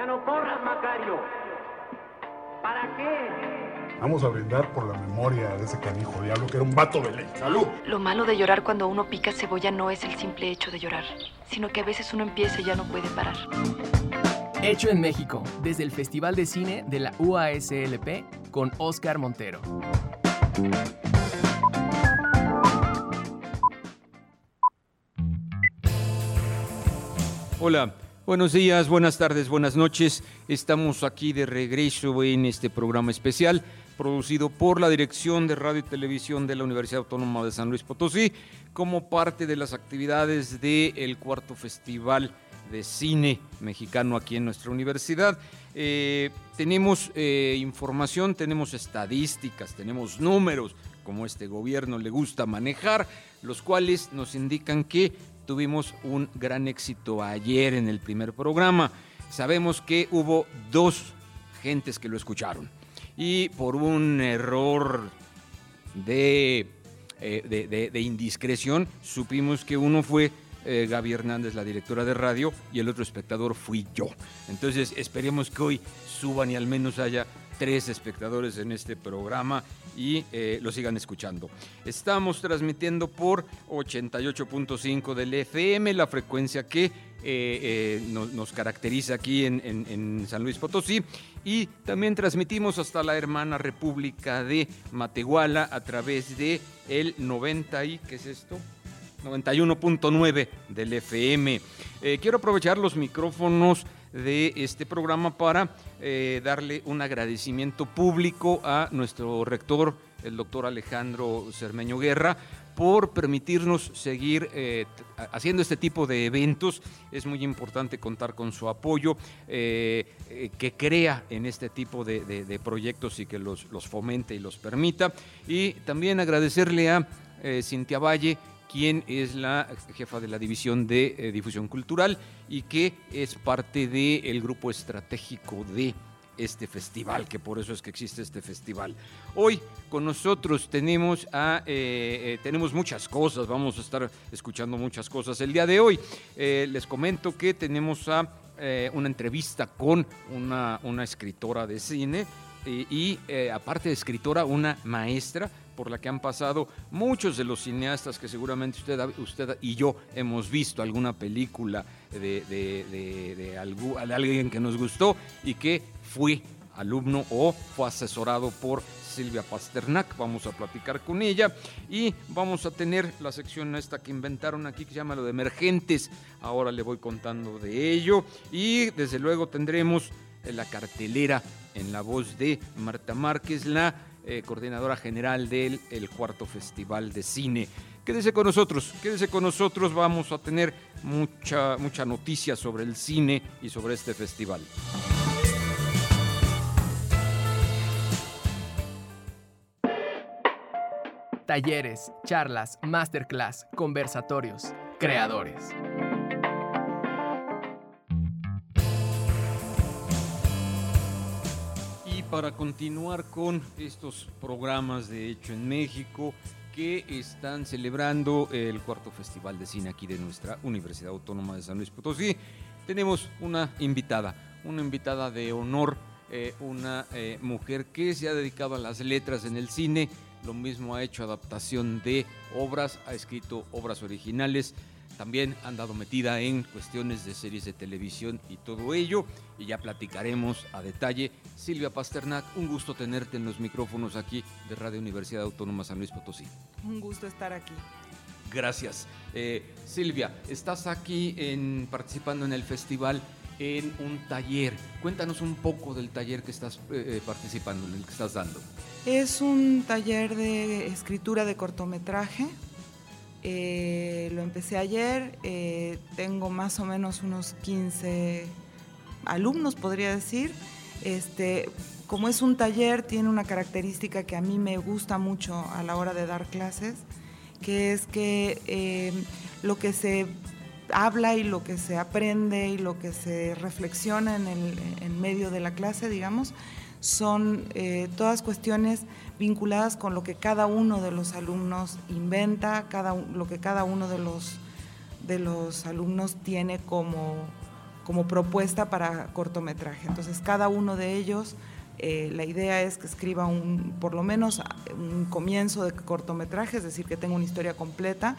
Ya no corras, Macario. ¿Para qué? Vamos a brindar por la memoria de ese canijo diablo que era un vato de ley. ¡Salud! Lo malo de llorar cuando uno pica cebolla no es el simple hecho de llorar, sino que a veces uno empieza y ya no puede parar. Hecho en México, desde el Festival de Cine de la UASLP con Oscar Montero. Hola, buenos días, buenas tardes, buenas noches. Estamos aquí de regreso en este programa especial producido por la Dirección de Radio y Televisión de la Universidad Autónoma de San Luis Potosí como parte de las actividades del cuarto Festival de Cine Mexicano aquí en nuestra universidad. Eh, tenemos eh, información, tenemos estadísticas, tenemos números, como este gobierno le gusta manejar, los cuales nos indican que tuvimos un gran éxito ayer en el primer programa. Sabemos que hubo dos gentes que lo escucharon y por un error de, eh, de, indiscreción supimos que uno fue eh, Gaby Hernández, la directora de radio, y el otro espectador fui yo. Entonces esperemos que hoy suban y al menos haya tres espectadores en este programa y eh, lo sigan escuchando. Estamos transmitiendo por 88.5 del FM, la frecuencia que eh, eh, nos, caracteriza aquí en, San Luis Potosí. Y también transmitimos hasta la hermana República de Matehuala a través de el 90 y, ¿qué es esto? 91.9 del FM. quiero aprovechar los micrófonos de este programa para eh, darle un agradecimiento público a nuestro rector, el doctor Alejandro Cermeño Guerra, por permitirnos seguir eh, haciendo este tipo de eventos. Es muy importante contar con su apoyo, eh, que crea en este tipo de, proyectos y que los, los, fomente y los permita. Y también agradecerle a Cintia Valle, quien es la jefa de la División de eh, Difusión Cultural y que es parte del grupo estratégico de este festival, que por eso es que existe este festival. Hoy con nosotros tenemos, a, eh, eh, tenemos muchas cosas, vamos a estar escuchando muchas cosas el día de hoy. les comento que tenemos a una entrevista con una escritora de cine y, aparte de escritora, una maestra por la que han pasado muchos de los cineastas que seguramente usted, usted y yo hemos visto alguna película de, de, alguien que nos gustó y que fue alumno o fue asesorado por Silvia Pasternak. Vamos a platicar con ella y vamos a tener la sección esta que inventaron aquí que se llama lo de emergentes. Ahora le voy contando de ello y desde luego tendremos la cartelera en la voz de Marta Márquez, la eh, coordinadora general del el cuarto Festival de Cine. Quédese con nosotros, quédese con nosotros, vamos a tener mucha, mucha noticia sobre el cine y sobre este festival. Talleres, charlas, masterclass, conversatorios, creadores. Para continuar con estos programas de hecho en México que están celebrando el cuarto Festival de Cine aquí de nuestra Universidad Autónoma de San Luis Potosí. Tenemos una invitada, una invitada de honor, eh, una eh, mujer que se ha dedicado a las letras en el cine, lo mismo ha hecho adaptación de obras, ha escrito obras originales, también han dado metida en cuestiones de series de televisión y todo ello, y ya platicaremos a detalle. Silvia Pasternak, un gusto tenerte en los micrófonos aquí de Radio Universidad Autónoma San Luis Potosí. Un gusto estar aquí. Gracias. Eh, Silvia, estás aquí en, participando en el festival en un taller. Cuéntanos un poco del taller que estás eh, eh, participando, en el que estás dando. Es un taller de escritura de cortometraje eh, lo empecé ayer, eh, tengo más o menos unos 15 alumnos, podría decir. Este, como es un taller, tiene una característica que a mí me gusta mucho a la hora de dar clases, que es que eh, lo que se habla y lo que se aprende y lo que se reflexiona en, el, en medio de la clase, digamos, son eh, todas cuestiones vinculadas con lo que cada uno de los alumnos inventa, cada, lo que cada uno de los, de los alumnos tiene como, como propuesta para cortometraje. Entonces, cada uno de ellos, eh, la idea es que escriba un, por lo menos un comienzo de cortometraje, es decir, que tenga una historia completa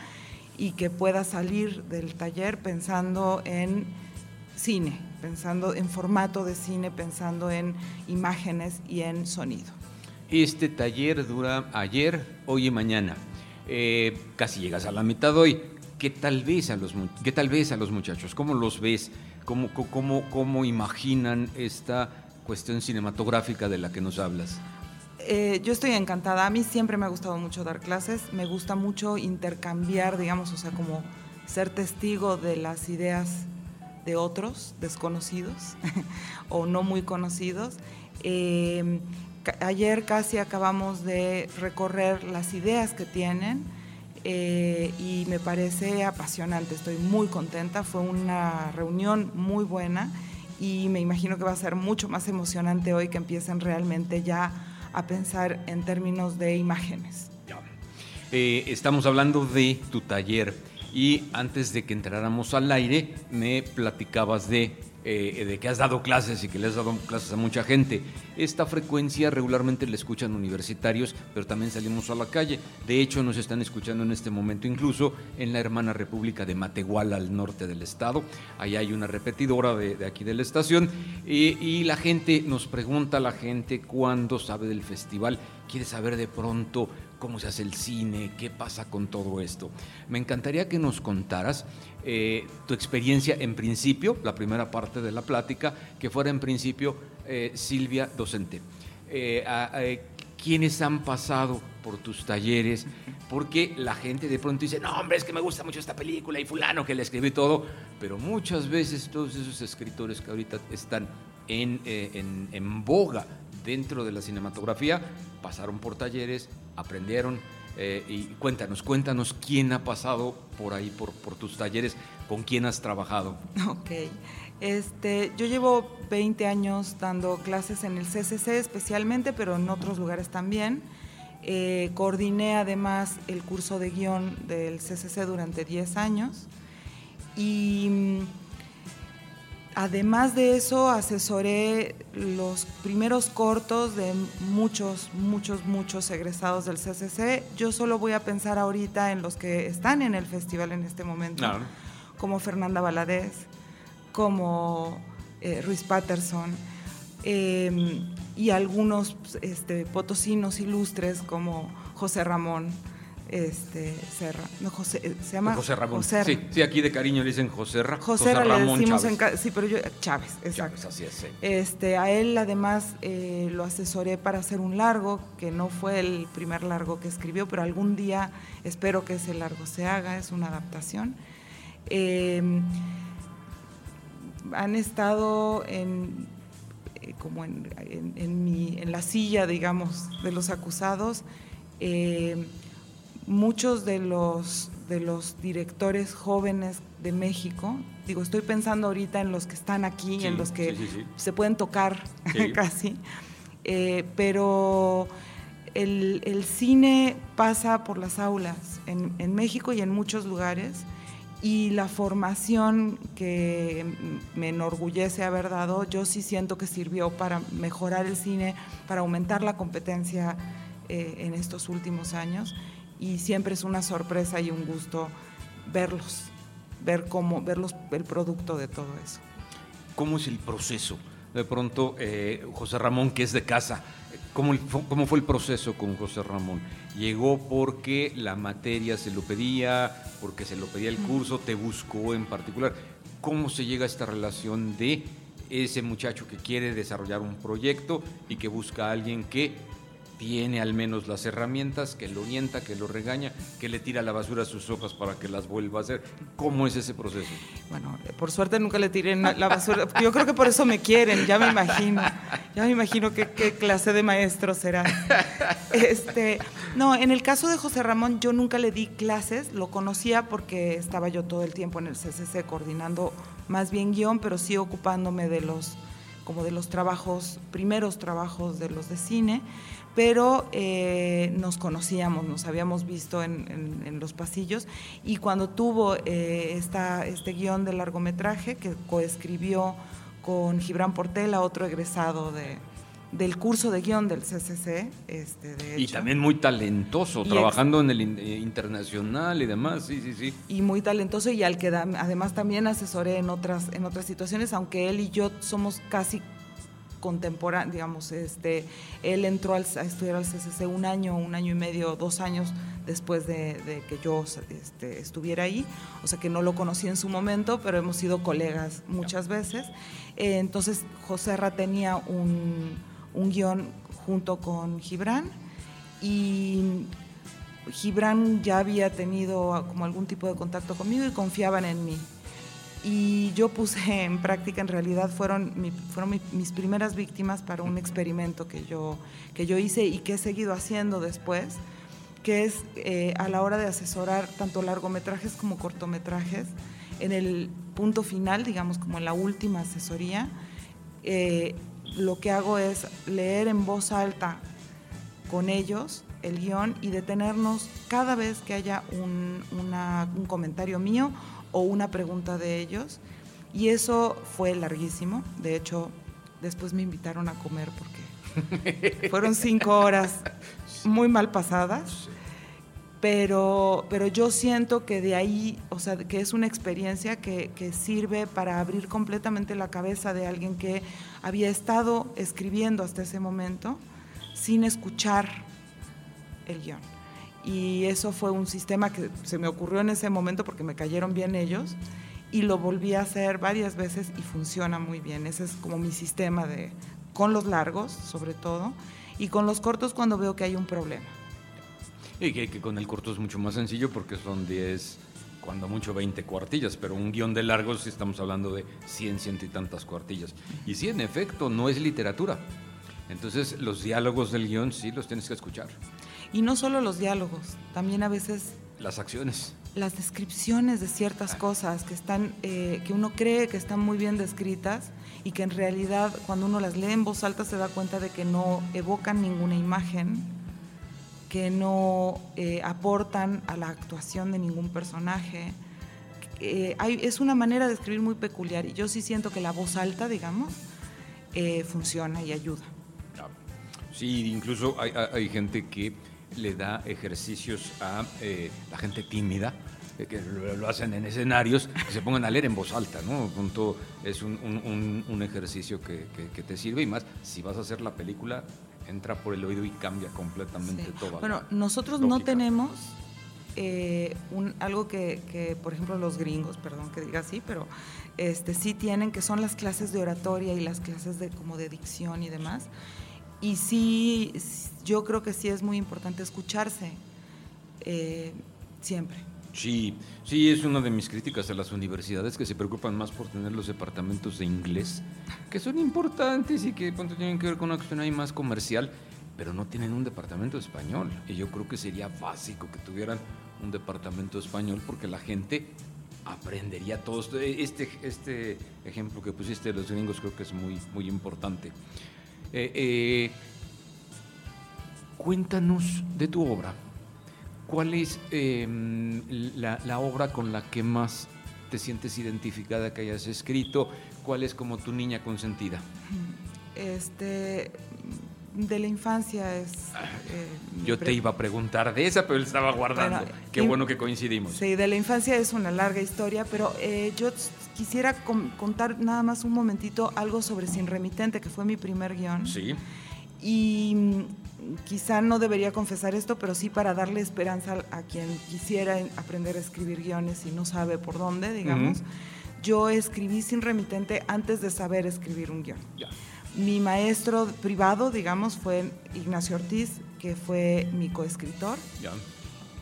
y que pueda salir del taller pensando en cine, pensando en formato de cine, pensando en imágenes y en sonido. Este taller dura ayer, hoy y mañana. Eh, casi llegas a la mitad hoy. ¿Qué tal ves a los, qué tal ves a los muchachos? ¿Cómo los ves? ¿Cómo, cómo, cómo imaginan esta cuestión cinematográfica de la que nos hablas? Eh, yo estoy encantada. A mí siempre me ha gustado mucho dar clases. Me gusta mucho intercambiar, digamos, o sea, como ser testigo de las ideas de otros desconocidos o no muy conocidos. Eh, ayer casi acabamos de recorrer las ideas que tienen eh, y me parece apasionante, estoy muy contenta, fue una reunión muy buena y me imagino que va a ser mucho más emocionante hoy que empiecen realmente ya a pensar en términos de imágenes. Eh, estamos hablando de tu taller y antes de que entráramos al aire me platicabas de eh, de que has dado clases y que le has dado clases a mucha gente. Esta frecuencia regularmente la escuchan universitarios, pero también salimos a la calle. De hecho, nos están escuchando en este momento incluso en la hermana República de Matehuala, al norte del estado. Ahí hay una repetidora de, aquí de la estación. y la gente nos pregunta, la gente cuándo sabe del festival, quiere saber de pronto cómo se hace el cine, qué pasa con todo esto. Me encantaría que nos contaras eh, tu experiencia en principio, la primera parte de la plática, que fuera en principio eh, Silvia docente. Eh, ¿Quiénes han pasado por tus talleres? Porque la gente de pronto dice, no, hombre, es que me gusta mucho esta película y fulano que le escribí todo, pero muchas veces todos esos escritores que ahorita están en, en boga dentro de la cinematografía pasaron por talleres, aprendieron, eh, y cuéntanos, cuéntanos quién ha pasado por ahí, por, tus talleres, con quién has trabajado. Ok. Este, yo llevo 20 años dando clases en el CCC especialmente, pero en otros lugares también. Eh, coordiné además el curso de guion del CCC durante 10 años y Además de eso, asesoré los primeros cortos de muchos, muchos, muchos egresados del CCC. Yo solo voy a pensar ahorita en los que están en el festival en este momento, como Fernanda Valadez, como eh, Ruiz Patterson, em, y algunos este, potosinos ilustres como José Ramón este, Serra. No, José, eh, se llama José Ramón. Sí, aquí de cariño le dicen José, Ra, José, José Ramón le decimos Chávez. En, sí, pero yo, Chávez, exacto. Chávez, así es, este, a él además eh, lo asesoré para hacer un largo, que no fue el primer largo que escribió, pero algún día espero que ese largo se haga, es una adaptación. Em, han estado en, eh, como en, en, mi, en la silla, digamos, de los acusados. Eh, muchos de los, de los directores jóvenes de México, digo, estoy pensando ahorita en los que están aquí, en los que se pueden tocar casi, eh, pero el, cine pasa por las aulas en, en, México y en muchos lugares y la formación que me enorgullece haber dado, yo sí siento que sirvió para mejorar el cine, para aumentar la competencia eh, en estos últimos años y siempre es una sorpresa y un gusto verlos, ver cómo, verlos, el producto de todo eso. ¿Cómo es el proceso? De pronto, eh, José Ramón, que es de casa, ¿cómo, ¿cómo fue el proceso con José Ramón? ¿Llegó porque la materia se lo pedía, porque se lo pedía el curso, te buscó en particular? ¿Cómo se llega a esta relación de ese muchacho que quiere desarrollar un proyecto y que busca a alguien que tiene al menos las herramientas, que lo orienta, que lo regaña, que le tira la basura a sus hojas para que las vuelva a hacer. ¿Cómo es ese proceso? Bueno, por suerte nunca le tiré la basura. Yo creo que por eso me quieren, ya me imagino. Ya me imagino qué, clase de maestro será. Este, no, en el caso de José Ramón, yo nunca le di clases, lo conocía porque estaba yo todo el tiempo en el CCC coordinando más bien guion, pero sí ocupándome de los como de los trabajos, primeros trabajos de los de cine, pero eh, nos conocíamos, nos habíamos visto en, en, los pasillos y cuando tuvo eh, esta, este guion de largometraje que coescribió con Gibran Portela, otro egresado de, del curso de guion del CCC. Este, de y también muy talentoso, trabajando en el eh, internacional y demás, sí, sí, sí. Y muy talentoso y al que además también asesoré en otras, en otras situaciones, aunque él y yo somos casi contemporáneos, digamos, este, él entró al, a estudiar al CCC un año, un año y medio, dos años después de, que yo este, estuviera ahí, o sea que no lo conocí en su momento, pero hemos sido colegas muchas veces. Eh, entonces, José Ra tenía un un guion junto con Gibran y Gibran ya había tenido como algún tipo de contacto conmigo y confiaban en mí. Y yo puse en práctica, en realidad fueron, fueron mis primeras víctimas para un experimento que yo, que yo hice y que he seguido haciendo después, que es eh, a la hora de asesorar tanto largometrajes como cortometrajes, en el punto final, digamos como en la última asesoría, eh, lo que hago es leer en voz alta con ellos el guion y detenernos cada vez que haya un, comentario mío o una pregunta de ellos. Y eso fue larguísimo. De hecho, después me invitaron a comer porque fueron cinco horas muy mal pasadas. Pero, pero yo siento que de ahí, o sea, que es una experiencia que, que sirve para abrir completamente la cabeza de alguien que había estado escribiendo hasta ese momento sin escuchar el guion. Y eso fue un sistema que se me ocurrió en ese momento porque me cayeron bien ellos y lo volví a hacer varias veces y funciona muy bien. Ese es como mi sistema de con los largos, sobre todo, y con los cortos cuando veo que hay un problema. Y que, que con el corto es mucho más sencillo porque son 10 cuando mucho 20 cuartillas, pero un guion de largos estamos hablando de 100, ciento y tantas cuartillas. Y sí, en efecto, no es literatura. Entonces, los diálogos del guion sí los tienes que escuchar. Y no solo los diálogos, también a veces... Las acciones. Las descripciones de ciertas ah. cosas que, están, eh, que uno cree que están muy bien descritas y que en realidad cuando uno las lee en voz alta se da cuenta de que no evocan ninguna imagen que no eh, aportan a la actuación de ningún personaje. Eh, es una manera de escribir muy peculiar y yo sí siento que la voz alta, digamos, eh, funciona y ayuda. Sí, incluso hay, gente que le da ejercicios a la gente tímida, que lo, hacen en escenarios, que se pongan a leer en voz alta, ¿no? Punto, es un, ejercicio que, que, te sirve y más, si vas a hacer la película, entra por el oído y cambia completamente todo. Bueno, nosotros no tenemos eh, un, algo que, por ejemplo, los gringos, perdón que diga así, pero este, sí tienen, que son las clases de oratoria y las clases de, como de dicción y demás. Y sí, yo creo que sí es muy importante escucharse eh, siempre. Sí, sí, es una de mis críticas a las universidades que se preocupan más por tener los departamentos de inglés, que son importantes y que tienen que ver con una cuestión ahí más comercial, pero no tienen un departamento de español. Y yo creo que sería básico que tuvieran un departamento de español porque la gente aprendería todo esto. Este, este ejemplo que pusiste de los gringos creo que es muy, muy importante. Eh, eh, cuéntanos de tu obra. ¿Cuál es em, la, obra con la que más te sientes identificada que hayas escrito? ¿Cuál es como tu niña consentida? Este, de la infancia es... Eh, yo te iba a preguntar de esa, pero él estaba guardando. Qué bueno que coincidimos. Sí, de la infancia es una larga historia, pero eh, yo quisiera contar nada más un momentito algo sobre Sin Remitente, que fue mi primer guion. Sí. Y quizá no debería confesar esto, pero sí para darle esperanza a quien quisiera aprender a escribir guiones y no sabe por dónde, digamos. Yo escribí sin remitente antes de saber escribir un guion. Mi maestro privado, digamos, fue Ignacio Ortiz, que fue mi coescritor.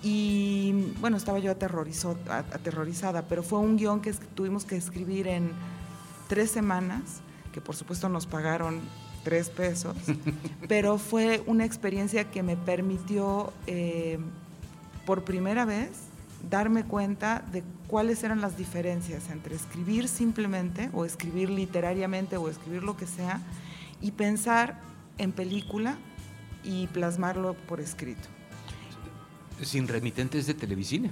Y bueno, estaba yo aterrorizada, pero fue un guion que tuvimos que escribir en tres semanas, que por supuesto nos pagaron tres pesos, pero fue una experiencia que me permitió eh, por primera vez darme cuenta de cuáles eran las diferencias entre escribir simplemente o escribir literariamente o escribir lo que sea y pensar en película y plasmarlo por escrito. Sin remitentes de televisión.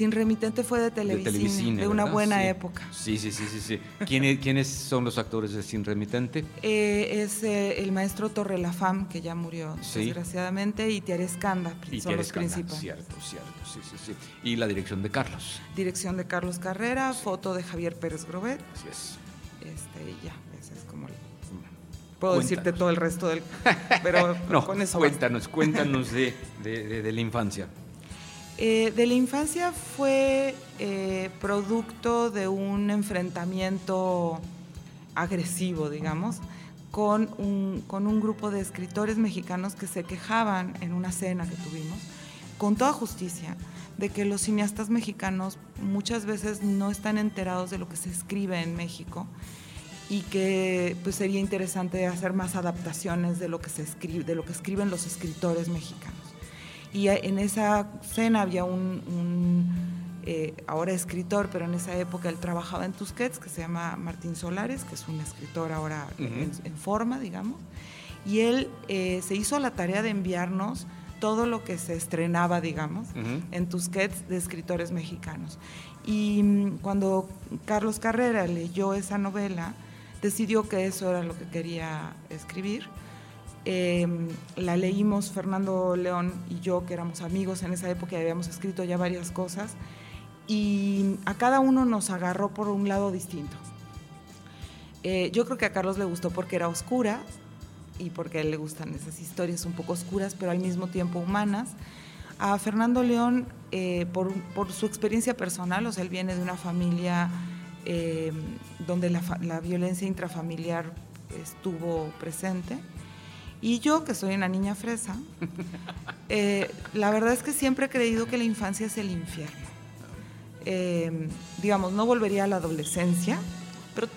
Sin remitente fue de televisión, de, una buena época. Sí, sí, sí, sí. sí. ¿Quiénes, ¿Quiénes son los actores de Sin remitente? Eh, es eh, el maestro Torrelafam, que ya murió desgraciadamente, y Tiare Escanda, son los principales. Cierto, cierto, sí, sí, sí. Y la dirección de Carlos. Dirección de Carlos Carrera, foto de Javier Pérez Grobet. Así es. Este, ya, ese es como Puedo decirte todo el resto del... Pero no, con eso cuéntanos, cuéntanos de, de, de la infancia. Eh, de la infancia fue eh, producto de un enfrentamiento agresivo, digamos, con un, grupo de escritores mexicanos que se quejaban en una cena que tuvimos, con toda justicia, de que los cineastas mexicanos muchas veces no están enterados de lo que se escribe en México y que pues sería interesante hacer más adaptaciones de lo que se escribe, de lo que escriben los escritores mexicanos. Y en esa cena había un, eh, ahora escritor, pero en esa época él trabajaba en Tusquets, que se llama Martín Solares, que es un escritor ahora en, forma, digamos. Y él eh, se hizo la tarea de enviarnos todo lo que se estrenaba, digamos, en Tusquets de escritores mexicanos. Y mm, cuando Carlos Carrera leyó esa novela, decidió que eso era lo que quería escribir Em, la leímos Fernando León y yo, que éramos amigos en esa época y habíamos escrito ya varias cosas, y a cada uno nos agarró por un lado distinto. Eh, yo creo que a Carlos le gustó porque era oscura y porque le gustan esas historias un poco oscuras, pero al mismo tiempo humanas. A Fernando León, eh, por, su experiencia personal, o sea, él viene de una familia em, donde la violencia intrafamiliar estuvo presente y yo, que soy una niña fresa, eh, la verdad es que siempre he creído que la infancia es el infierno. Eh, digamos, no volvería a la adolescencia, pero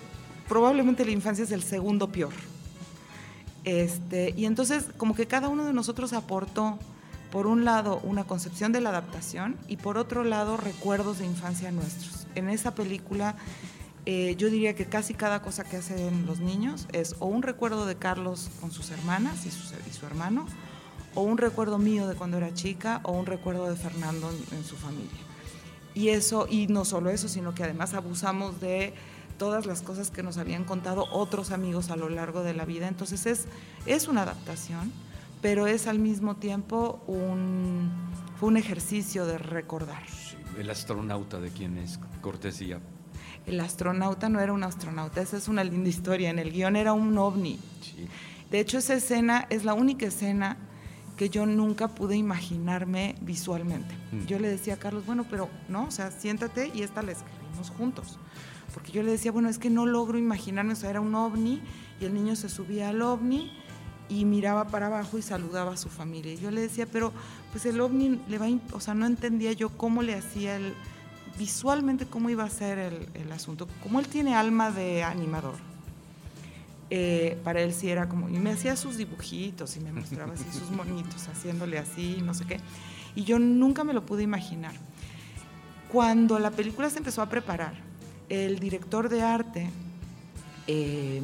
probablemente la infancia es el segundo peor. Este, y entonces, como que cada uno de nosotros aportó, por un lado, una concepción de la adaptación y por otro lado, recuerdos de infancia nuestros. En esa película eh, yo diría que casi cada cosa que hacen los niños es o un recuerdo de Carlos con sus hermanas y su, hermano, o un recuerdo mío de cuando era chica, o un recuerdo de Fernando en, su familia. Y eso, y no solo eso, sino que además abusamos de todas las cosas que nos habían contado otros amigos a lo largo de la vida. Entonces es, es una adaptación, pero es al mismo tiempo un, un ejercicio de recordar. el astronauta de quien es cortesía el astronauta no era un astronauta, esa es una linda historia, en el guion era un ovni. De hecho, esa escena es la única escena que yo nunca pude imaginarme visualmente. Mm. Yo le decía a Carlos, bueno, pero no, o sea, siéntate y esta la escribimos juntos. Porque yo le decía, bueno, es que no logro imaginarme, o sea, era un ovni y el niño se subía al ovni y miraba para abajo y saludaba a su familia. Y yo le decía, pero pues el ovni le va, o sea, no entendía yo cómo le hacía el visualmente cómo iba a ser el, asunto. Como él tiene alma de animador, eh, para él sí era como, y me hacía sus dibujitos y me mostraba así sus monitos, haciéndole así, no sé qué. Y yo nunca me lo pude imaginar. Cuando la película se empezó a preparar, el director de arte, eh,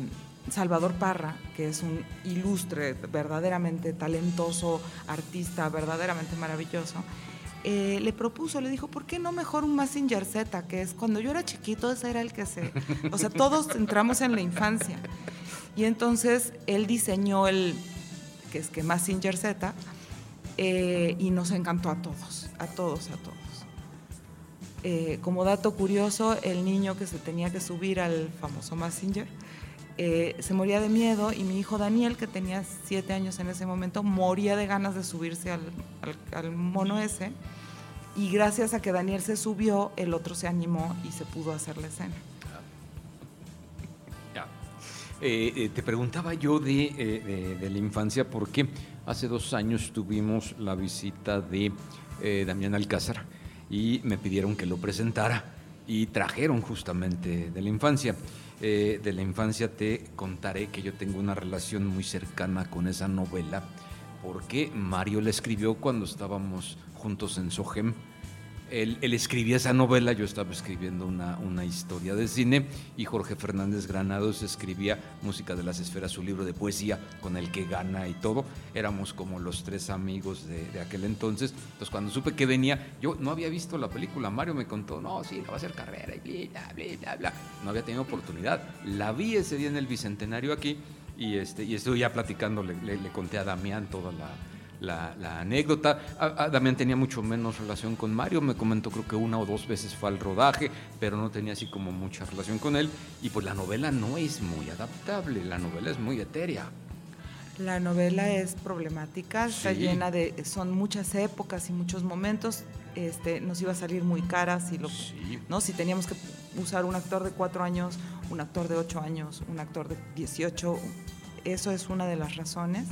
Salvador Parra, que es un ilustre, verdaderamente talentoso artista, verdaderamente maravilloso, eh, le propuso, le dijo, ¿por qué no mejor un Massinger Z? Que es cuando yo era chiquito, ese era el que se. O sea, todos entramos en la infancia. Y entonces él diseñó el, que es que Massinger Z, eh, y nos encantó a todos, a todos, a todos. Eh, como dato curioso, el niño que se tenía que subir al famoso Massinger se moría de miedo y mi hijo Daniel, que tenía siete años en ese momento, moría de ganas de subirse al, mono ese y gracias a que Daniel se subió, el otro se animó y se pudo hacer la escena. Eh, eh, te preguntaba yo eh, de, la infancia porque hace dos años tuvimos la visita de Damián Alcázar y me pidieron que lo presentara y trajeron justamente de la infancia. De la infancia te contaré que yo tengo una relación muy cercana con esa novela porque Mario la escribió cuando estábamos juntos en Sogem Él, escribía esa novela, yo estaba escribiendo una, una historia de cine y Jorge Fernández Granados escribía Música de las Esferas, su libro de poesía con el que gana y todo. Éramos como los tres amigos de, de aquel entonces. Entonces cuando supe que venía, yo no había visto la película, Mario me contó, no, sí, va a ser carrera y bla, bla, bla, bla. No había tenido oportunidad. La vi ese día en el Bicentenario aquí y, este, y estuve ya platicando, le, le- le conté a Damián toda la, la- la anécdota. A- a Damián tenía mucho menos relación con Mario, me comentó creo que una o dos veces fue al rodaje, pero no tenía así como mucha relación con él. Y pues la novela no es muy adaptable, la novela es muy etérea. La novela es problemática, está Sí. llena de, son muchas épocas y muchos momentos. Este, nos iba a salir muy cara si lo, Sí. ¿no? Si teníamos que usar un actor de cuatro años, un actor de ocho años, un actor de 18, eso es una de las razones.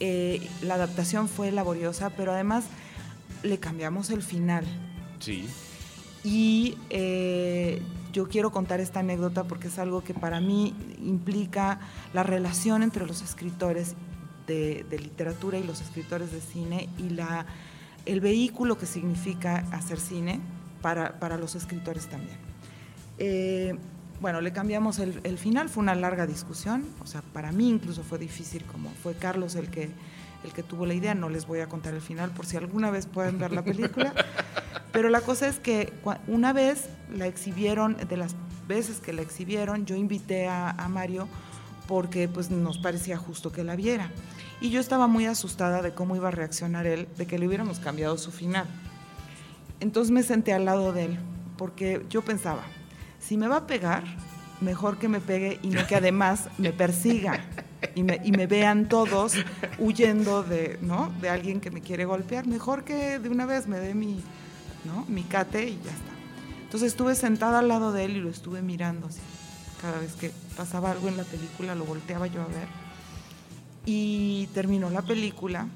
Eh, la adaptación fue laboriosa, pero además le cambiamos el final. Sí. Y eh, yo quiero contar esta anécdota porque es algo que para mí implica la relación entre los escritores de, de literatura y los escritores de cine y la, el vehículo que significa hacer cine para, para los escritores también. Eh, bueno, le cambiamos el, el final, fue una larga discusión, o sea, para mí incluso fue difícil, como fue Carlos el que, el que tuvo la idea, no les voy a contar el final por si alguna vez pueden ver la película, pero la cosa es que una vez la exhibieron, de las veces que la exhibieron, yo invité a, a Mario porque pues nos parecía justo que la viera. Y yo estaba muy asustada de cómo iba a reaccionar él, de que le hubiéramos cambiado su final. Entonces me senté al lado de él, porque yo pensaba, si me va a pegar, mejor que me pegue y no que además me persiga y me, y me vean todos huyendo de, ¿no? de alguien que me quiere golpear. Mejor que de una vez me dé mi, ¿no? mi cate y ya está. Entonces estuve sentada al lado de él y lo estuve mirando así. Cada vez que pasaba algo en la película lo volteaba yo a ver. Y terminó la película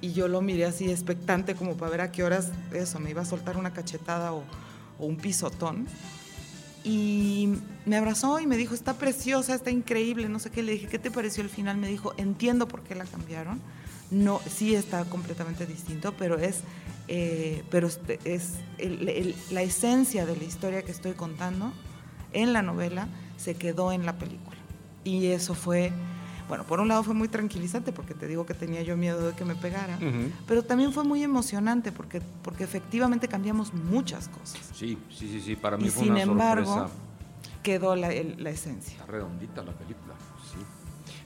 y yo lo miré así expectante como para ver a qué horas eso, me iba a soltar una cachetada o, o un pisotón. Y me abrazó y me dijo, está preciosa, está increíble, no sé qué. Le dije, ¿qué te pareció el final? Me dijo, entiendo por qué la cambiaron. No, sí está completamente distinto, pero es, eh, pero este- es la esencia de la historia que estoy contando en la novela se quedó en la película. Y eso fue, bueno, por un lado fue muy tranquilizante porque te digo que tenía yo miedo de que me pegara, pero también fue muy emocionante porque, porque efectivamente cambiamos muchas cosas. Sí, sí, sí, sí, para mí Y fue sin una embargo, sorpresa. quedó la, el- la esencia. Está redondita la película, sí.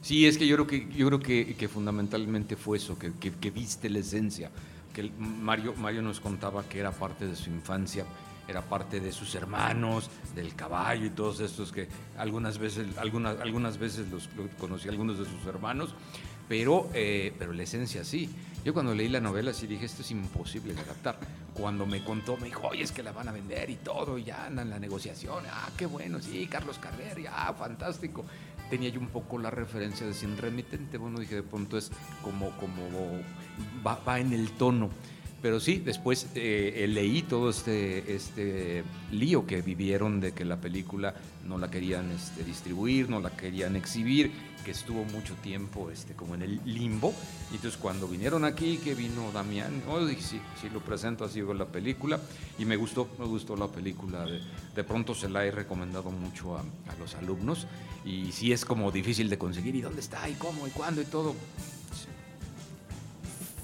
Sí, es que yo creo que, yo creo que, que fundamentalmente fue eso, que, que- que viste la esencia. Que Mario, Mario nos contaba que era parte de su infancia, era parte de sus hermanos, del caballo y todos estos que algunas veces, algunas, algunas veces los, conocí a algunos de sus hermanos, pero, eh, pero la esencia sí. Yo cuando leí la novela sí dije, esto es imposible de adaptar. Cuando me contó, me dijo, oye, es que la van a vender y todo, y ya andan la negociación. Ah, qué bueno, sí, Carlos Carrera, ah, fantástico. Tenía yo un poco la referencia de sin remitente. Bueno, dije, de pronto es como, como va en el tono. Pero sí, después eh, eh, leí todo este, este lío que vivieron de que la película no la querían este, distribuir, no la querían exhibir, que estuvo mucho tiempo este, como en el limbo. Y entonces cuando vinieron aquí, que vino Damián, oh, dije, sí, sí, lo presento así con la película. Y me gustó, me gustó la película. De, de pronto se la he recomendado mucho a, a los alumnos. Y sí es como difícil de conseguir. ¿Y dónde está? ¿Y cómo? ¿Y cuándo? Y todo.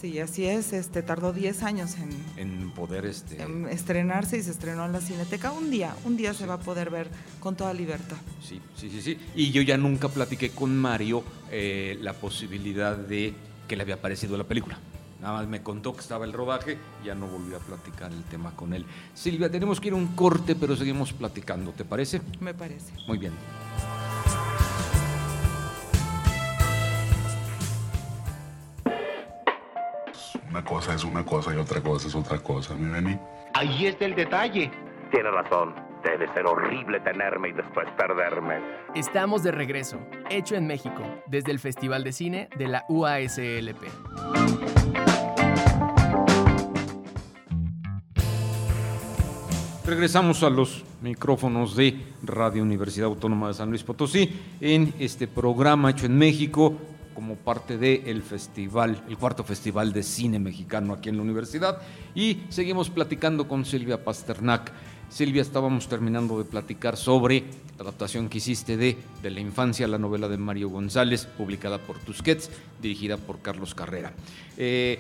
Sí, así es. Este, tardó 10 años en, En poder este, en estrenarse y se estrenó en la Cineteca. Un día, un día se va a poder ver con toda libertad. Sí, sí, sí, sí. Y yo ya nunca platiqué con Mario eh, la posibilidad de que le había parecido la película. Nada más me contó que estaba el rodaje, ya no volví a platicar el tema con él. Silvia, tenemos que ir a un corte, pero seguimos platicando, ¿te parece? Me parece. Muy bien. Una cosa es una cosa y otra cosa es otra cosa, mi Beni. Ahí está el detalle. Tiene razón. Debe ser horrible tenerme y después perderme. Estamos de regreso, hecho en México, desde el Festival de Cine de la UASLP. Regresamos a los micrófonos de Radio Universidad Autónoma de San Luis Potosí en este programa hecho en México como parte del festival, el cuarto festival de cine mexicano aquí en la universidad. Y seguimos platicando con Silvia Pasternak. Silvia, estábamos terminando de platicar sobre la adaptación que hiciste de De la infancia, la novela de Mario González, publicada por Tusquets, dirigida por Carlos Carrera. Eh,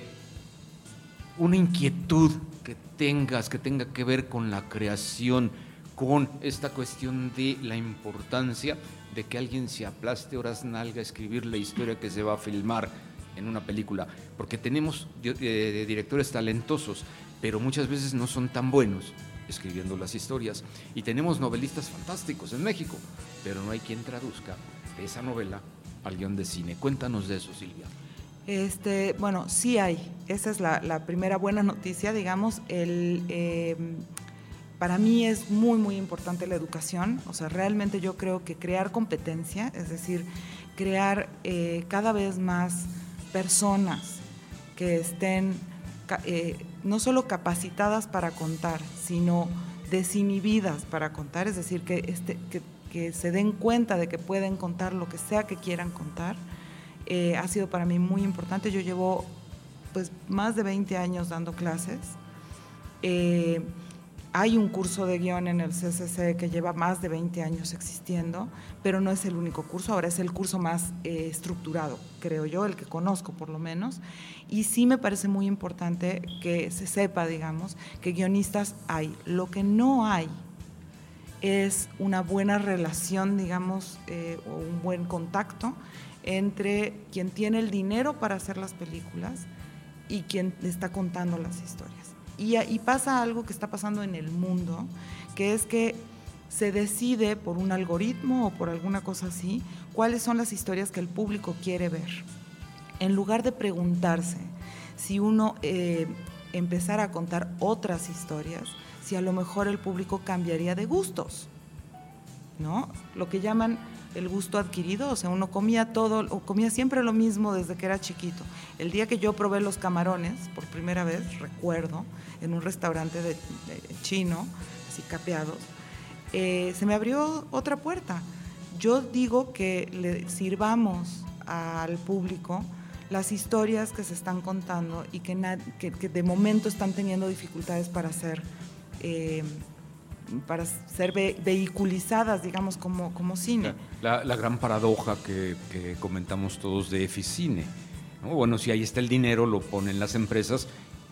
una inquietud que tengas, que tenga que ver con la creación, con esta cuestión de la importancia de que alguien se aplaste horas nalga a escribir la historia que se va a filmar en una película, porque tenemos eh, directores talentosos, pero muchas veces no son tan buenos escribiendo las historias. Y tenemos novelistas fantásticos en México, pero no hay quien traduzca esa novela al guion de cine. Cuéntanos de eso, Silvia. Este, bueno, sí hay. Esa es la, primera buena noticia, digamos. El, em, para mí es muy, muy importante la educación. O sea, realmente yo creo que crear competencia, es decir, crear eh, cada vez más personas que estén eh, no solo capacitadas para contar, sino desinhibidas para contar, es decir, que, este, que, se den cuenta de que pueden contar lo que sea que quieran contar, eh, ha sido para mí muy importante. Yo llevo pues más de 20 años dando clases. Eh, hay un curso de guion en el CCC que lleva más de 20 años existiendo, pero no es el único curso, ahora es el curso más eh, estructurado, creo yo, el que conozco por lo menos. Y sí me parece muy importante que se sepa, digamos, que guionistas hay. Lo que no hay es una buena relación, digamos, eh, o un buen contacto entre quien tiene el dinero para hacer las películas y quien está contando las historias. Y, pasa algo que está pasando en el mundo, que es que se decide por un algoritmo o por alguna cosa así cuáles son las historias que el público quiere ver. En lugar de preguntarse si uno eh, empezara a contar otras historias, si a lo mejor el público cambiaría de gustos, ¿no? Lo que llaman el gusto adquirido, o sea, uno comía todo, o comía siempre lo mismo desde que era chiquito. El día que yo probé los camarones, por primera vez, recuerdo, en un restaurante de, chino, así capeados, eh, se me abrió otra puerta. Yo digo que le sirvamos al público las historias que se están contando y que, de momento están teniendo dificultades para ser, eh, para ser vehiculizadas, digamos, como, como cine. La, gran paradoja que, comentamos todos de Eficine. Bueno, si ahí está el dinero, lo ponen las empresas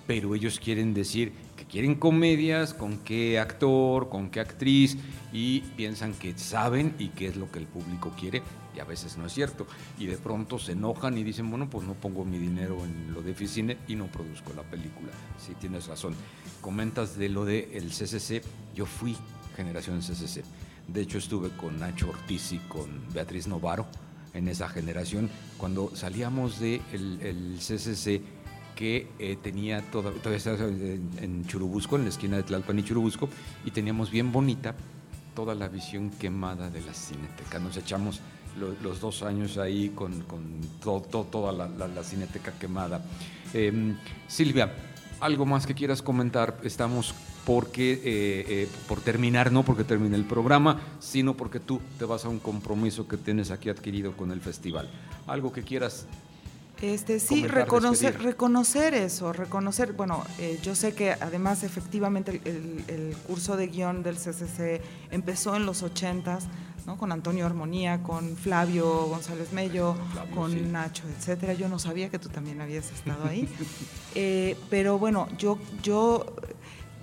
pero ellos quieren decir quieren comedias, con qué actor, con qué actriz, y piensan que saben y qué es lo que el público quiere, y a veces no es cierto. Y de pronto se enojan y dicen, bueno, pues no pongo mi dinero en lo de Ficine y no produzco la película. Sí, tienes razón. Comentas de lo del el CCC, yo fui generación CCC. De hecho, estuve con Nacho Ortiz y con Beatriz Novaro en esa generación. Cuando salíamos del de el CCC, que eh, tenía toda, todavía estaba en, Churubusco, en la esquina de Tlalpan y Churubusco, y teníamos bien bonita toda la visión quemada de la cineteca. Nos echamos los dos años ahí con, con toda la, cineteca quemada. Em, Silvia, ¿algo más que quieras comentar? Estamos porque, eh, eh, por terminar, no porque termine el programa, sino porque tú te vas a un compromiso que tienes aquí adquirido con el festival. Algo que quieras este, sí, reconocer, reconocer eso, reconocer, bueno, eh, yo sé que además efectivamente el, curso de guion del CCC empezó en los ochentas, ¿no? con Antonio Armonía, con Flavio González Mello, con Nacho, etcétera. Yo no sabía que tú también habías estado ahí. Eh, pero bueno, yo, yo,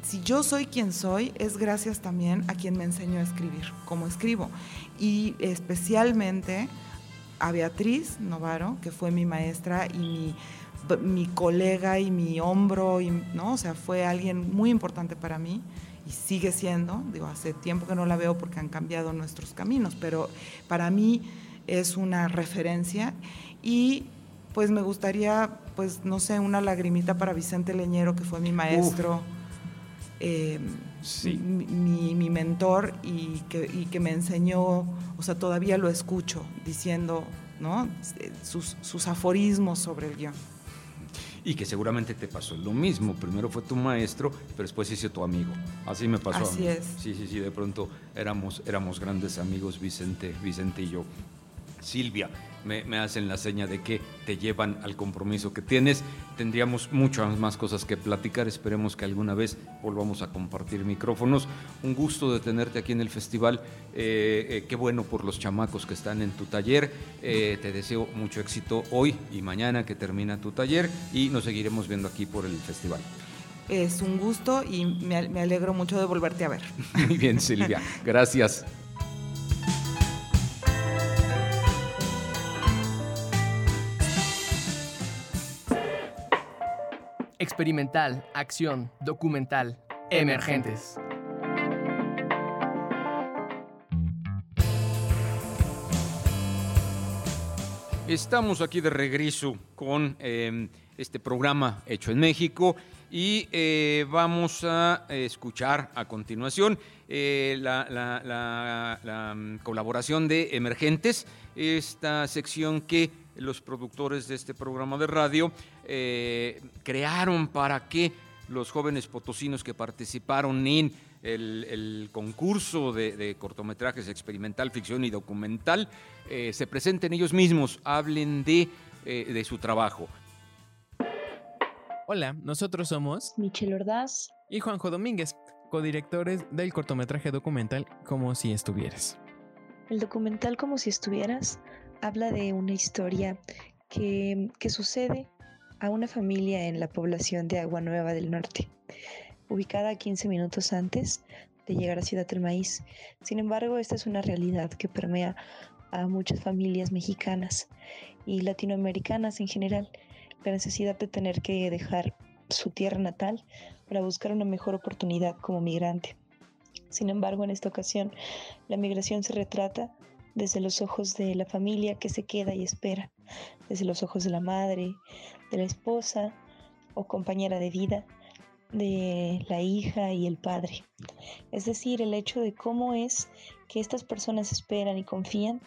si yo soy quien soy, es gracias también a quien me enseñó a escribir, como escribo. Y especialmente a Beatriz Novaro, que fue mi maestra y mi, colega y mi hombro, y, ¿no? O sea, fue alguien muy importante para mí y sigue siendo, digo, hace tiempo que no la veo porque han cambiado nuestros caminos, pero para mí es una referencia y pues me gustaría, pues no sé, una lagrimita para Vicente Leñero, que fue mi maestro. Em, mi, mentor y que, que, me enseñó, o sea, todavía lo escucho diciendo ¿no? sus, sus aforismos sobre el guion. Y que seguramente te pasó lo mismo. Primero fue tu maestro, pero después hice tu amigo. Así me pasó. Así es. Sí, sí, sí. De pronto éramos, éramos grandes amigos, Vicente, Vicente y yo. Silvia me, hacen la seña de que te llevan al compromiso que tienes. Tendríamos muchas más cosas que platicar. Esperemos que alguna vez volvamos a compartir micrófonos. Un gusto de tenerte aquí en el festival. Eh, eh, qué bueno por los chamacos que están en tu taller. Eh, te deseo mucho éxito hoy y mañana que termina tu taller y nos seguiremos viendo aquí por el festival. Es un gusto y me, me alegro mucho de volverte a ver. Muy bien, Silvia. Gracias. Experimental, acción, documental, emergentes. Estamos aquí de regreso con em, este programa hecho en México y eh, vamos a escuchar a continuación eh, la, mm, colaboración de Emergentes, esta sección que los productores de este programa de radio eh, crearon para que los jóvenes potosinos que participaron en el, concurso de, cortometrajes experimental, ficción y documental eh, se presenten ellos mismos, hablen de, eh, de su trabajo. Hola, nosotros somos Michelle Ordaz y Juanjo Domínguez, codirectores del cortometraje documental Como si estuvieras. El documental Como si estuvieras habla de una historia que, sucede a una familia en la población de Agua Nueva del Norte, ubicada 15 minutos antes de llegar a Ciudad del Maíz. Sin embargo, esta es una realidad que permea a muchas familias mexicanas y latinoamericanas en general, la necesidad de tener que dejar su tierra natal para buscar una mejor oportunidad como migrante. Sin embargo, en esta ocasión, la migración se retrata desde los ojos de la familia que se queda y espera, desde los ojos de la madre, de la esposa o compañera de vida, de la hija y el padre. Es decir, el hecho de cómo es que estas personas esperan y confían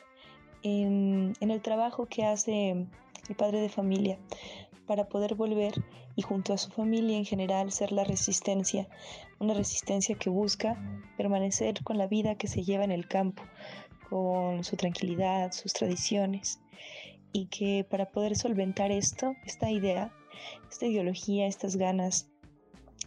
en, el trabajo que hace el padre de familia para poder volver y junto a su familia en general ser la resistencia, una resistencia que busca permanecer con la vida que se lleva en el campo, con su tranquilidad, sus tradiciones, y que para poder solventar esto, esta idea, esta ideología, estas ganas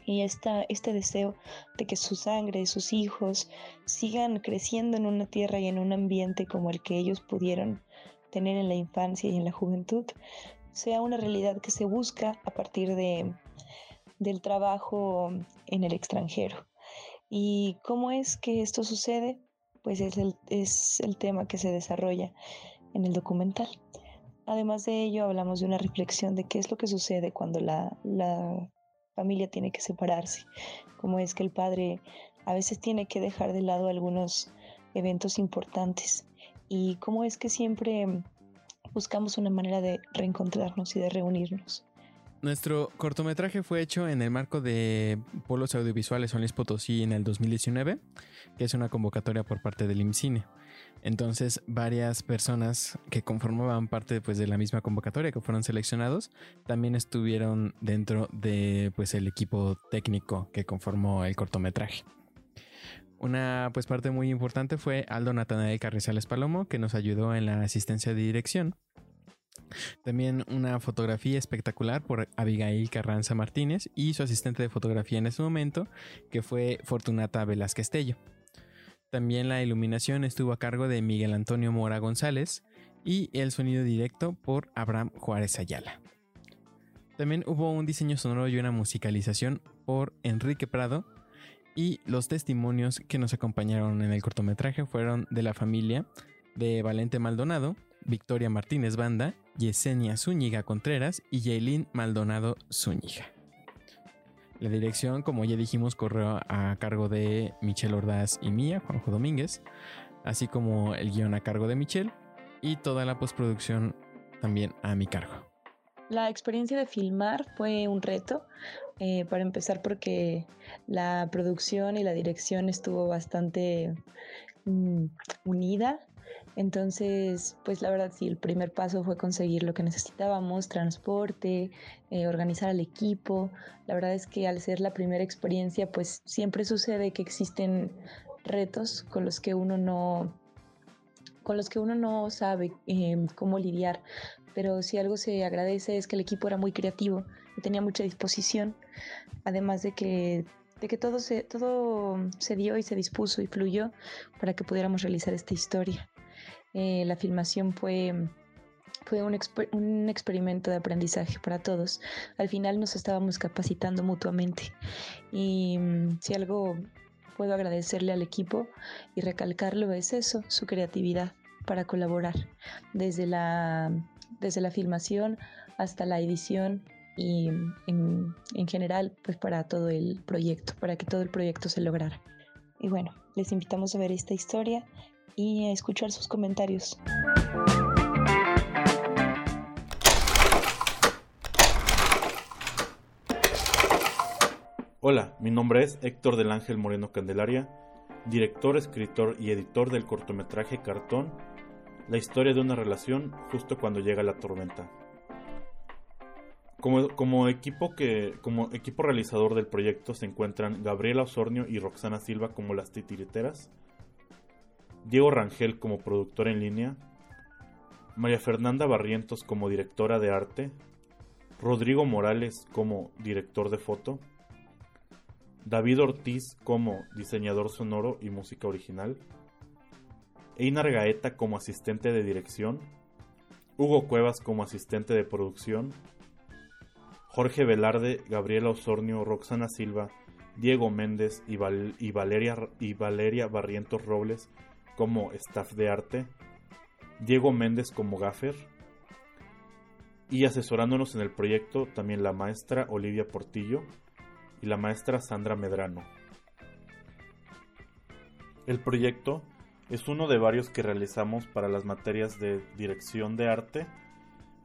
y esta, este deseo de que su sangre, sus hijos sigan creciendo en una tierra y en un ambiente como el que ellos pudieron tener en la infancia y en la juventud, sea una realidad que se busca a partir de, del trabajo en el extranjero. ¿Y cómo es que esto sucede? pues es el, es el tema que se desarrolla en el documental. Además de ello, hablamos de una reflexión de qué es lo que sucede cuando la, la familia tiene que separarse, cómo es que el padre a veces tiene que dejar de lado algunos eventos importantes y cómo es que siempre buscamos una manera de reencontrarnos y de reunirnos. Nuestro cortometraje fue hecho en el marco de Polos Audiovisuales San Luis en el 2019, que es una convocatoria por parte del IMCINE. Entonces, varias personas que conformaban parte pues, de la misma convocatoria, que fueron seleccionados, también estuvieron dentro de pues, el equipo técnico que conformó el cortometraje. Una pues, parte muy importante fue Aldo Natanael Carrizales Palomo, que nos ayudó en la asistencia de dirección también una fotografía espectacular por Abigail Carranza Martínez y su asistente de fotografía en ese momento, que fue Fortunata Velázquez Tello. También la iluminación estuvo a cargo de Miguel Antonio Mora González y el sonido directo por Abraham Juárez Ayala. También hubo un diseño sonoro y una musicalización por Enrique Prado y los testimonios que nos acompañaron en el cortometraje fueron de la familia de Valente Maldonado, Victoria Martínez Banda, Yesenia Zúñiga Contreras y Jaylin Maldonado Zúñiga. La dirección, como ya dijimos, corrió a cargo de Michelle Ordaz y mía, Juanjo Domínguez, así como el guion a cargo de Michelle y toda la postproducción también a mi cargo. La experiencia de filmar fue un reto, eh, para empezar porque la producción y la dirección estuvo bastante mm, unida entonces, pues la verdad sí, el primer paso fue conseguir lo que necesitábamos, transporte, eh, organizar al equipo. La verdad es que al ser la primera experiencia, pues siempre sucede que existen retos con los que uno no con los que uno no sabe em, cómo lidiar, pero si algo se agradece es que el equipo era muy creativo y tenía mucha disposición, además de que, de que todo, se, todo se dio y se dispuso y fluyó para que pudiéramos realizar esta historia. Eh, la filmación fue fue un, experimento de aprendizaje para todos. Al final nos estábamos capacitando mutuamente. Y mm, si algo puedo agradecerle al equipo y recalcarlo es eso, su creatividad para colaborar, desde la, desde la filmación hasta la edición y en, en general, pues para todo el proyecto, para que todo el proyecto se lograra. Y bueno, les invitamos a ver esta historia y escuchar sus comentarios. Hola, mi nombre es Héctor del Ángel Moreno Candelaria, director, escritor y editor del cortometraje Cartón, la historia de una relación justo cuando llega la tormenta. Como, equipo que, como equipo realizador del proyecto se encuentran Gabriela Osornio y Roxana Silva como las titiriteras, Diego Rangel como productor en línea, María Fernanda Barrientos como directora de arte, Rodrigo Morales como director de foto, David Ortiz como diseñador sonoro y música original, Einar Gaeta como asistente de dirección, Hugo Cuevas como asistente de producción, Jorge Velarde, Gabriela Osornio, Roxana Silva, Diego Méndez y, Valeria, y Valeria Barrientos Robles como staff de arte, Diego Méndez como gaffer, y asesorándonos en el proyecto también la maestra Olivia Portillo, y la maestra Sandra Medrano. El proyecto es uno de varios que realizamos para las materias de dirección de arte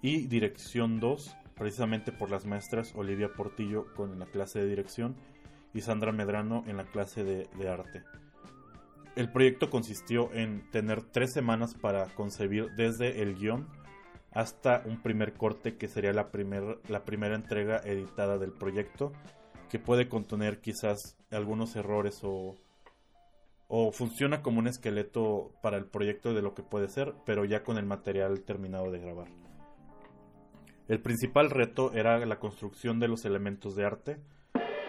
y dirección 2, precisamente por las maestras Olivia Portillo con la clase de dirección y Sandra Medrano en la clase de, arte. El proyecto consistió en tener tres semanas para concebir desde el guion hasta un primer corte que sería la, la primera entrega editada del proyecto que puede contener quizás algunos errores o, o funciona como un esqueleto para el proyecto de lo que puede ser, pero ya con el material terminado de grabar. El principal reto era la construcción de los elementos de arte,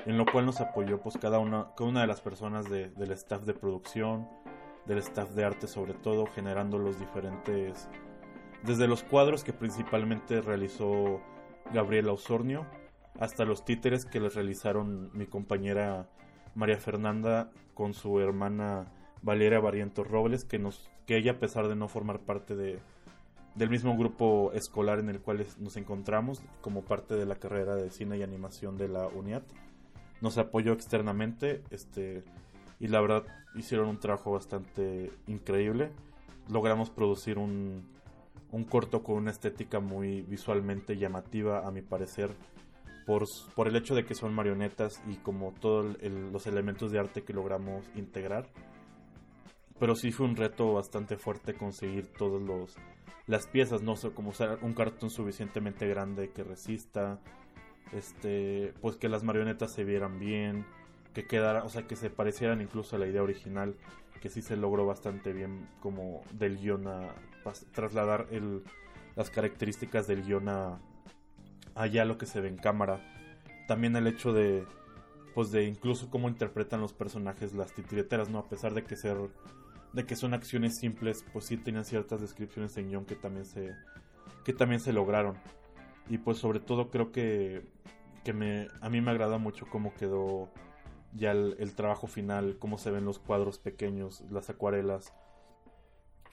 en lo cual nos apoyó pues cada una, cada una de las personas del staff de producción, del staff de arte sobre todo, generando los diferentes, desde los cuadros que principalmente realizó Gabriela Osornio, hasta los títeres que les realizaron mi compañera María Fernanda con su hermana Valeria Barrientos Robles, que, nos, que ella a pesar de no formar parte de, del mismo grupo escolar en el cual nos encontramos, como parte de la carrera de cine y animación de la UNIAT, nos apoyó externamente este, y la verdad hicieron un trabajo bastante increíble. Logramos producir un, un corto con una estética muy visualmente llamativa, a mi parecer, por, por el hecho de que son marionetas y como todos los elementos de arte que logramos integrar. Pero sí fue un reto bastante fuerte conseguir todos los las piezas, no sé, como usar un cartón suficientemente grande que resista, este, pues que las marionetas se vieran bien, que quedara, o sea, que se parecieran incluso a la idea original, que sí se logró bastante bien como del guion a trasladar el, las características del guion a, allá lo que se ve en cámara. También el hecho de, pues de incluso cómo interpretan los personajes las titireteras, ¿no? A pesar de que ser, de que son acciones simples, pues sí tenían ciertas descripciones en guion que también se, que también se lograron. Y pues sobre todo creo que, que me, a mí me agrada mucho cómo quedó ya el, trabajo final, cómo se ven los cuadros pequeños, las acuarelas,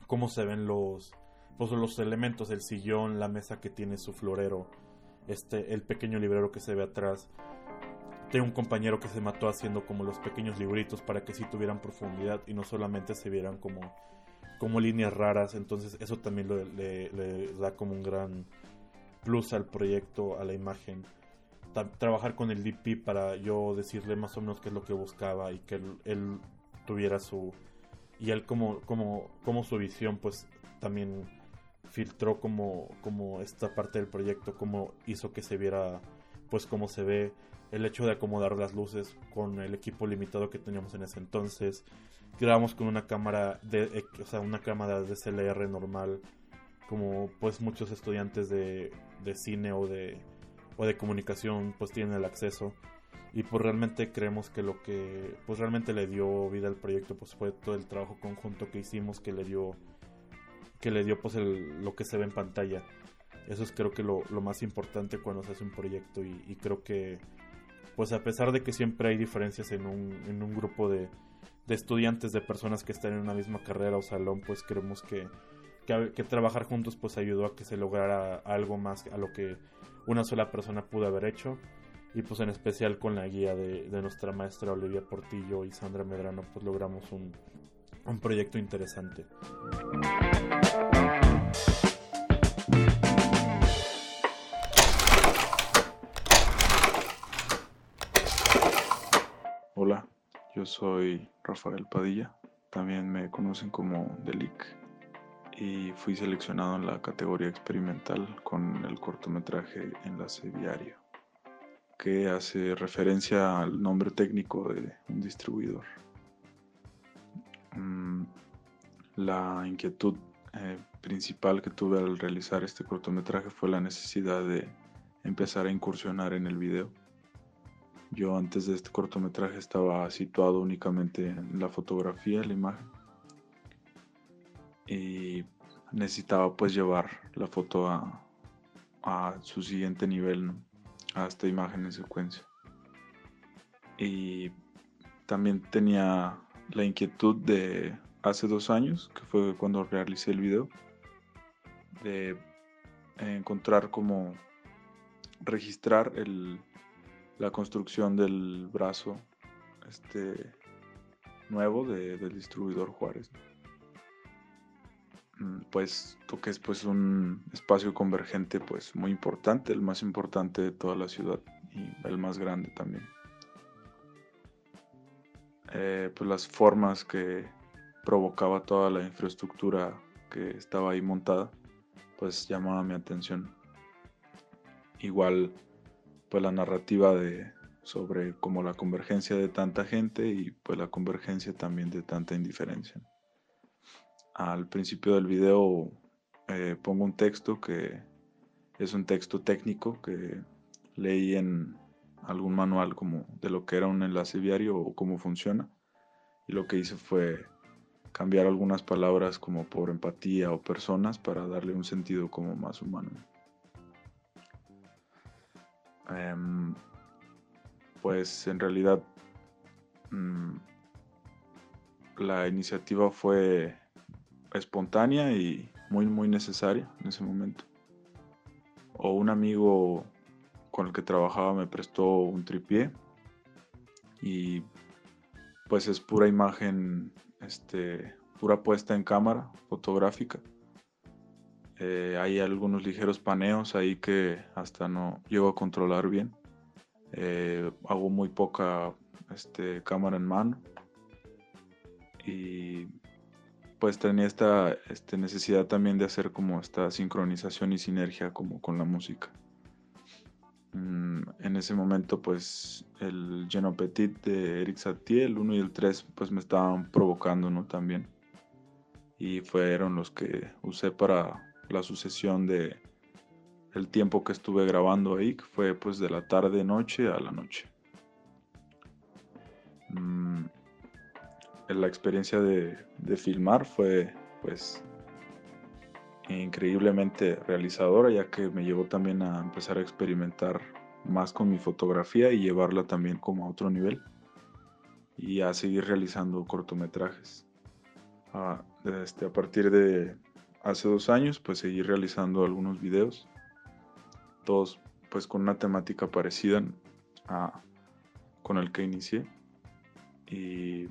cómo se ven los, pues los elementos, el sillón, la mesa que tiene su florero este, el pequeño librero que se ve atrás. Tengo un compañero que se mató haciendo como los pequeños libritos para que sí tuvieran profundidad y no solamente se vieran como, como líneas raras. Entonces eso también le, da como un gran plus al proyecto, a la imagen. trabajar con el DP para yo decirle más o menos qué es lo que buscaba y que él, tuviera su... Y él como, como, como su visión pues también filtró como, como esta parte del proyecto, como hizo que se viera pues cómo se ve, el hecho de acomodar las luces con el equipo limitado que teníamos en ese entonces. Grabamos con una cámara de, o sea, una cámara de DSLR normal, como pues muchos estudiantes de, de cine o de, o de comunicación pues tienen el acceso. Y pues realmente creemos que lo que pues realmente le dio vida al proyecto pues fue todo el trabajo conjunto que hicimos que le dio que le dio pues el, lo que se ve en pantalla. Eso es creo que lo, lo más importante cuando se hace un proyecto. Y, creo que pues a pesar de que siempre hay diferencias en un, en un grupo de, de estudiantes de personas que están en una misma carrera o salón pues creemos que, que, trabajar juntos pues ayudó a que se lograra algo más a lo que una sola persona pudo haber hecho. Y pues en especial con la guía de, nuestra maestra Olivia Portillo y Sandra Medrano pues logramos un, un proyecto interesante. Hola, yo soy Rafael Padilla, también me conocen como Delic y fui seleccionado en la categoría experimental con el cortometraje Enlace Diario que hace referencia al nombre técnico de un distribuidor. Mm, la inquietud eh, principal que tuve al realizar este cortometraje fue la necesidad de empezar a incursionar en el video. Yo antes de este cortometraje estaba situado únicamente en la fotografía, la imagen. Y necesitaba pues llevar la foto a, su siguiente nivel, a esta imagen en secuencia. Y también tenía la inquietud de hace dos años, que fue cuando realicé el video, de encontrar como registrar el, la construcción del brazo este nuevo del distribuidor Juárez. Pues que es pues un espacio convergente pues muy importante, el más importante de toda la ciudad y el más grande también. Eh, pues las formas que provocaba toda la infraestructura que estaba ahí montada pues llamaba mi atención. Igual pues la narrativa de sobre como la convergencia de tanta gente y pues la convergencia también de tanta indiferencia al principio del video eh, pongo un texto que es un texto técnico que leí en algún manual como de lo que era un enlace viario o cómo funciona. Y lo que hice fue cambiar algunas palabras como por empatía o personas para darle un sentido como más humano. Em, pues en realidad mm, la iniciativa fue espontánea y muy, muy necesaria en ese momento. O un amigo con el que trabajaba me prestó un tripié y pues es pura imagen, este, pura puesta en cámara fotográfica. Eh, hay algunos ligeros paneos ahí que hasta no llego a controlar bien. Eh, hago muy poca este, cámara en mano y pues tenía esta este, necesidad también de hacer como esta sincronización y sinergia como con la música. Mm, en ese momento pues el Geno Petit de Eric Satie, el 1 y el 3 pues me estaban provocando, ¿no? También. Y fueron los que usé para la sucesión de el tiempo que estuve grabando ahí, que fue pues de la tarde noche a la noche. Mm, la experiencia de, filmar fue pues increíblemente realizadora ya que me llevó también a empezar a experimentar más con mi fotografía y llevarla también como a otro nivel y a seguir realizando cortometrajes. A, este, a partir de hace dos años pues seguí realizando algunos videos, todos pues con una temática parecida a, con el que inicié y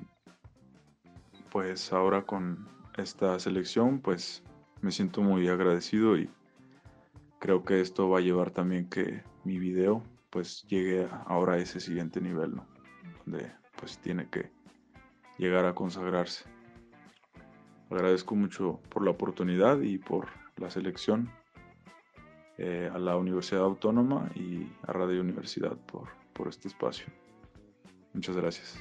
pues ahora con esta selección pues me siento muy agradecido y creo que esto va a llevar también que mi video pues llegue ahora a ese siguiente nivel, ¿no? Donde pues tiene que llegar a consagrarse. Agradezco mucho por la oportunidad y por la selección. eh, a la Universidad Autónoma y a Radio Universidad por, por este espacio. Muchas gracias.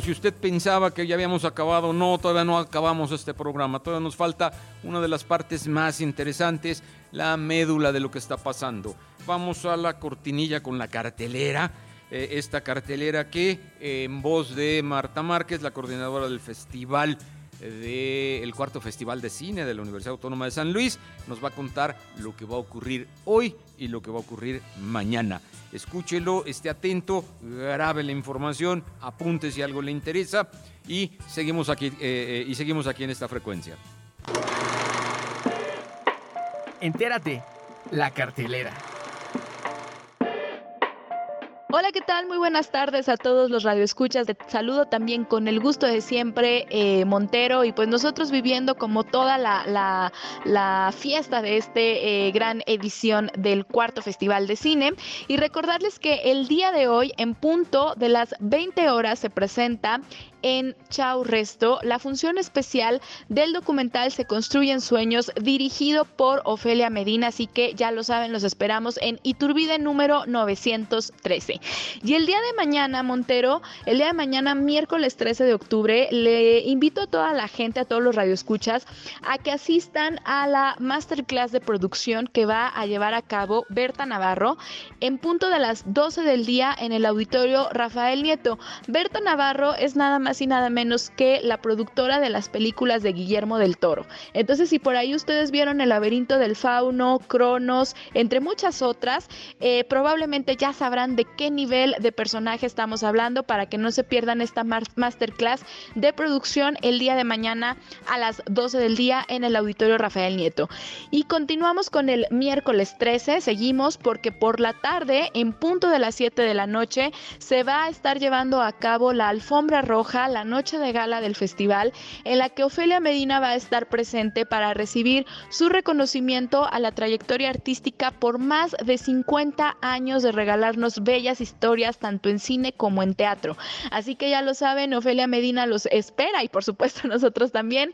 Si usted pensaba que ya habíamos acabado, no, todavía no acabamos este programa, todavía nos falta una de las partes más interesantes, la médula de lo que está pasando. Vamos a la cortinilla con la cartelera. eh, esta cartelera que eh, en voz de Marta Márquez, la coordinadora del festival del cuarto Festival de Cine de la Universidad Autónoma de San Luis, nos va a contar lo que va a ocurrir hoy y lo que va a ocurrir mañana. Escúchelo, esté atento, grabe la información, apunte si algo le interesa y seguimos aquí, eh, eh, y seguimos aquí en esta frecuencia. Entérate, la cartelera. Hola, ¿qué tal? Muy buenas tardes a todos los radioescuchas. Te saludo también con el gusto de siempre, eh, Montero, y pues nosotros viviendo como toda la, la, fiesta de este eh, gran edición del cuarto Festival de Cine. Y recordarles que el día de hoy, en punto de las 20 horas, se presenta en Chau Resto la función especial del documental Se construyen sueños dirigido por Ofelia Medina, así que ya lo saben, los esperamos en Iturbide número 913. Y el día de mañana, Montero, el día de mañana, miércoles 13 de octubre, le invito a toda la gente, a todos los radioescuchas, a que asistan a la masterclass de producción que va a llevar a cabo Berta Navarro en punto de las 12 del día en el auditorio Rafael Nieto. Berta Navarro es nada más y nada menos que la productora de las películas de Guillermo del Toro. Entonces, si por ahí ustedes vieron El laberinto del fauno, Cronos, entre muchas otras, eh, probablemente ya sabrán de qué nivel de personaje estamos hablando para que no se pierdan esta masterclass de producción el día de mañana a las 12 del día en el auditorio Rafael Nieto. Y continuamos con el miércoles 13, seguimos porque por la tarde, en punto de las 7 de la noche, se va a estar llevando a cabo la alfombra roja, la noche de gala del festival, en la que Ofelia Medina va a estar presente para recibir su reconocimiento a la trayectoria artística por más de 50 años de regalarnos bellas historias tanto en cine como en teatro. Así que ya lo saben, Ofelia Medina los espera y por supuesto nosotros también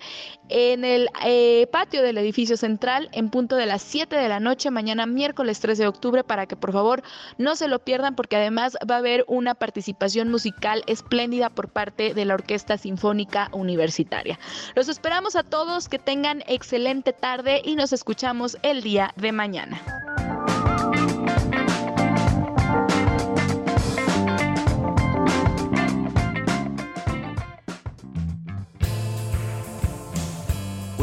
en el eh, patio del edificio central en punto de las 7 de la noche mañana miércoles 13 de octubre para que por favor no se lo pierdan porque además va a haber una participación musical espléndida por parte de la Orquesta Sinfónica Universitaria. Los esperamos a todos, que tengan excelente tarde y nos escuchamos el día de mañana.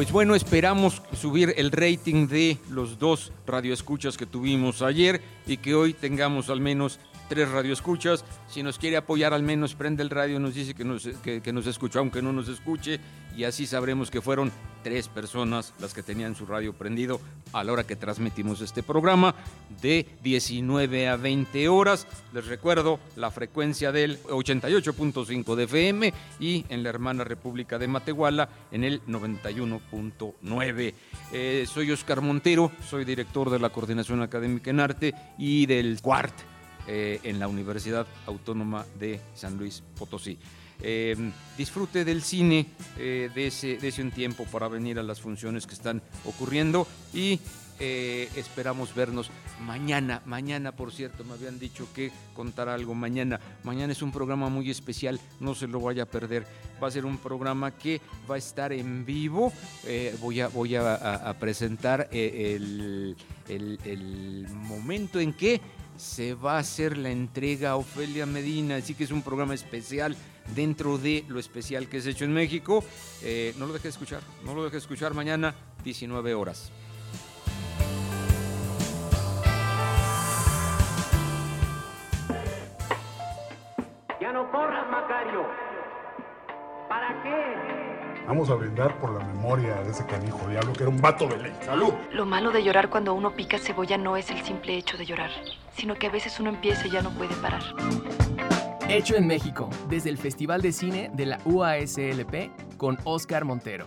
Pues bueno, esperamos subir el rating de los dos radioescuchas que tuvimos ayer y que hoy tengamos al menos tres radioescuchas. Si nos quiere apoyar, al menos prende el radio, nos dice que nos, que, nos escuchó, aunque no nos escuche, y así sabremos que fueron tres personas las que tenían su radio prendido a la hora que transmitimos este programa de 19 a 20 horas. Les recuerdo la frecuencia del 88.5 de FM y en la hermana República de Matehuala en el 91.9. Eh, soy Oscar Montero, soy director de la Coordinación Académica en Arte y del CUART eh, en la Universidad Autónoma de San Luis Potosí. Eh, disfrute del cine, eh, dese, dese un tiempo para venir a las funciones que están ocurriendo y eh, esperamos vernos mañana. Mañana, por cierto, me habían dicho que contar algo mañana. Mañana es un programa muy especial, no se lo vaya a perder. Va a ser un programa que va a estar en vivo. Voy a, voy presentar el- el momento en que se va a hacer la entrega a Ofelia Medina, así que es un programa especial dentro de lo especial que es hecho en México. Eh, no lo deje de escuchar, no lo deje de escuchar mañana, 19 horas. Ya no corras, Macario. ¿Para qué? Vamos a brindar por la memoria de ese canijo diablo que era un vato de ley. ¡Salud! Lo malo de llorar cuando uno pica cebolla no es el simple hecho de llorar, sino que a veces uno empieza y ya no puede parar. Hecho en México, desde el Festival de Cine de la UASLP con Oscar Montero.